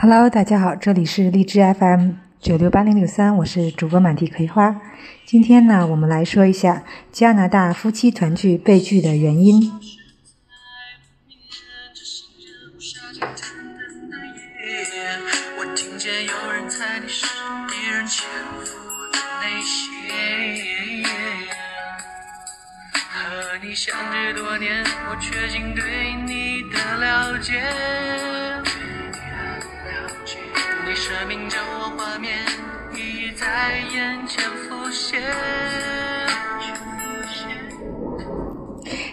Hello，大家好，这里是荔枝 FM 九六八零六三，我是主播满地葵花。今天呢，我们来说一下加拿大夫妻团聚被拒的原因。和你相知多年，我确信对你的了解。生命将我画面已在眼前浮现。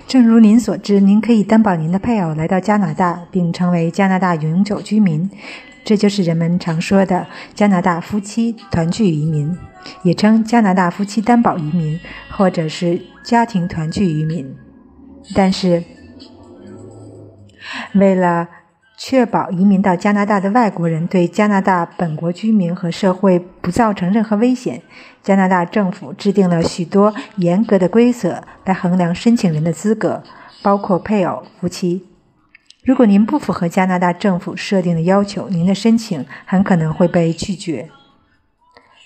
正如您所知，您可以担保您的配偶来到加拿大，并成为加拿大永久居民，这就是人们常说的加拿大夫妻团聚移民，也称加拿大夫妻担保移民，或者是家庭团聚移民。但是，为了确保移民到加拿大的外国人对加拿大本国居民和社会不造成任何危险，加拿大政府制定了许多严格的规则来衡量申请人的资格，包括配偶、夫妻。如果您不符合加拿大政府设定的要求，您的申请很可能会被拒绝。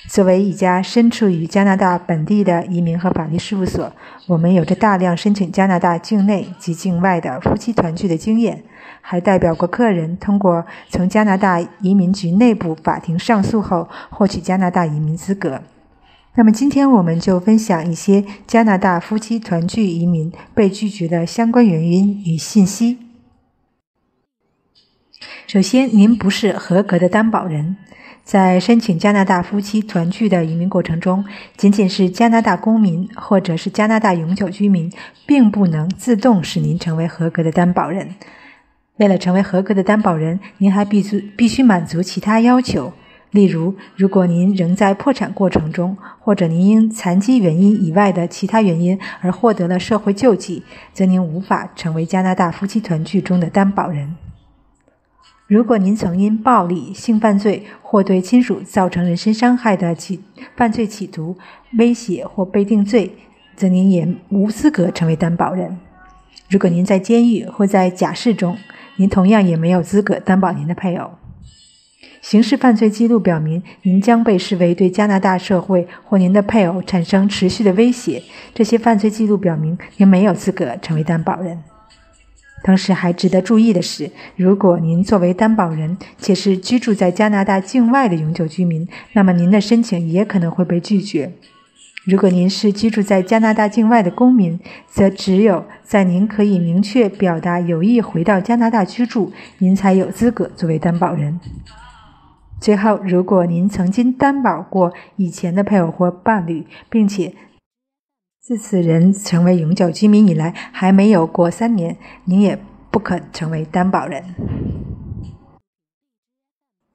作为一家身处于加拿大本地的移民和法律事务所，我们有着大量申请加拿大境内及境外的夫妻团聚的经验，还代表过客人通过从加拿大移民局内部法庭上诉后获取加拿大移民资格。那么，今天我们就分享一些加拿大夫妻团聚移民被拒绝的相关原因与信息。首先，您不是合格的担保人。在申请加拿大夫妻团聚的移民过程中，仅仅是加拿大公民或者是加拿大永久居民，并不能自动使您成为合格的担保人。为了成为合格的担保人，您还必须必须满足其他要求。例如，如果您仍在破产过程中，或者您因残疾原因以外的其他原因而获得了社会救济，则您无法成为加拿大夫妻团聚中的担保人。如果您曾因暴力、性犯罪或对亲属造成人身伤害的企犯罪企图、威胁或被定罪，则您也无资格成为担保人。如果您在监狱或在假释中，您同样也没有资格担保您的配偶。刑事犯罪记录表明，您将被视为对加拿大社会或您的配偶产生持续的威胁。这些犯罪记录表明，您没有资格成为担保人。同时，还值得注意的是，如果您作为担保人且是居住在加拿大境外的永久居民，那么您的申请也可能会被拒绝。如果您是居住在加拿大境外的公民，则只有在您可以明确表达有意回到加拿大居住，您才有资格作为担保人。最后，如果您曾经担保过以前的配偶或伴侣，并且自此人成为永久居民以来，还没有过三年，您也不可成为担保人。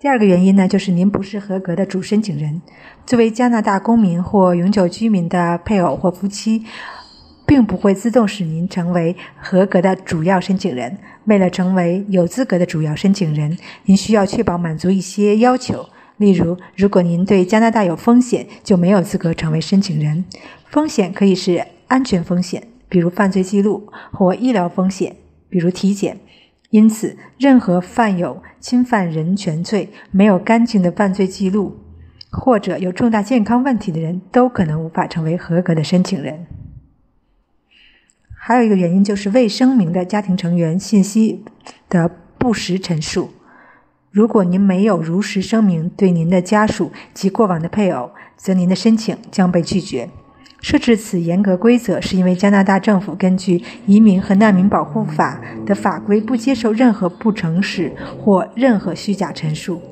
第二个原因呢，就是您不是合格的主申请人。作为加拿大公民或永久居民的配偶或夫妻，并不会自动使您成为合格的主要申请人。为了成为有资格的主要申请人，您需要确保满足一些要求。例如，如果您对加拿大有风险，就没有资格成为申请人。风险可以是安全风险，比如犯罪记录；或医疗风险，比如体检。因此，任何犯有侵犯人权罪、没有干净的犯罪记录，或者有重大健康问题的人都可能无法成为合格的申请人。还有一个原因就是未声明的家庭成员信息的不实陈述。如果您没有如实声明对您的家属及过往的配偶，则您的申请将被拒绝。设置此严格规则，是因为加拿大政府根据《移民和难民保护法》的法规，不接受任何不诚实或任何虚假陈述。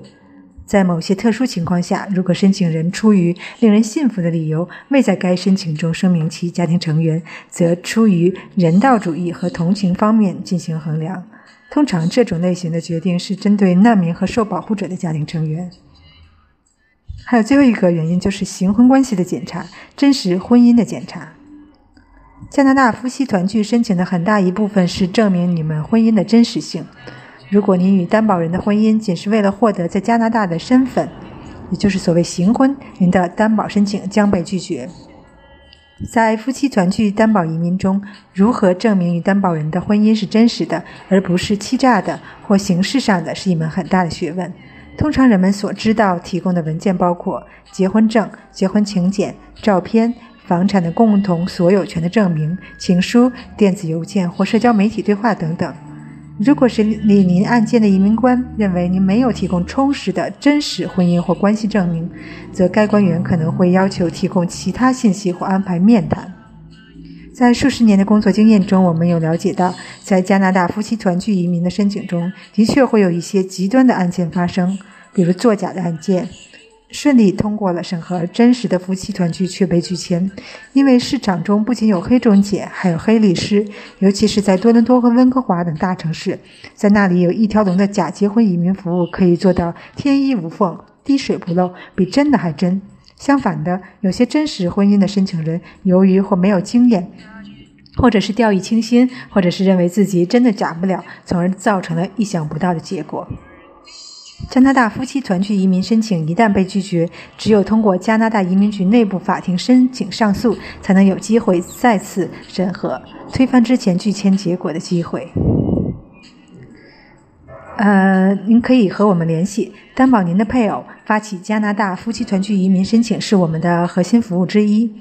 在某些特殊情况下，如果申请人出于令人信服的理由未在该申请中声明其家庭成员，则出于人道主义和同情方面进行衡量。通常，这种类型的决定是针对难民和受保护者的家庭成员。还有最后一个原因，就是行婚关系的检查、真实婚姻的检查。加拿大夫妻团聚申请的很大一部分是证明你们婚姻的真实性。如果您与担保人的婚姻仅是为了获得在加拿大的身份，也就是所谓行婚，您的担保申请将被拒绝。在夫妻团聚担保移民中，如何证明与担保人的婚姻是真实的，而不是欺诈的或形式上的，是一门很大的学问。通常人们所知道提供的文件包括结婚证、结婚请柬、照片、房产的共同所有权的证明、情书、电子邮件或社交媒体对话等等。如果是李宁案件的移民官认为您没有提供充实的真实婚姻或关系证明，则该官员可能会要求提供其他信息或安排面谈。在数十年的工作经验中，我们有了解到，在加拿大夫妻团聚移民的申请中，的确会有一些极端的案件发生，比如作假的案件。顺利通过了审核，真实的夫妻团聚却被拒签，因为市场中不仅有黑中介，还有黑律师，尤其是在多伦多和温哥华等大城市，在那里有一条龙的假结婚移民服务，可以做到天衣无缝、滴水不漏，比真的还真。相反的，有些真实婚姻的申请人，由于或没有经验，或者是掉以轻心，或者是认为自己真的假不了，从而造成了意想不到的结果。加拿大夫妻团聚移民申请一旦被拒绝，只有通过加拿大移民局内部法庭申请上诉，才能有机会再次审核推翻之前拒签结果的机会。呃，您可以和我们联系，担保您的配偶，发起加拿大夫妻团聚移民申请是我们的核心服务之一。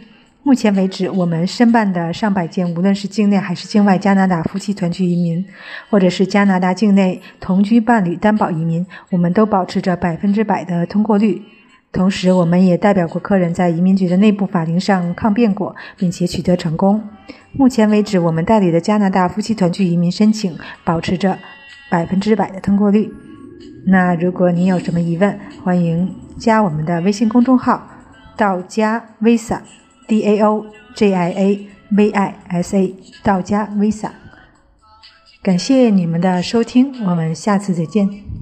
目前为止，我们申办的上百件，无论是境内还是境外加拿大夫妻团聚移民，或者是加拿大境内同居伴侣担保移民，我们都保持着百分之百的通过率。同时，我们也代表过客人在移民局的内部法庭上抗辩过，并且取得成功。目前为止，我们代理的加拿大夫妻团聚移民申请保持着百分之百的通过率。那如果您有什么疑问，欢迎加我们的微信公众号“到家 Visa”。D A O J I A V I S A 道家 Visa，感谢你们的收听，我们下次再见。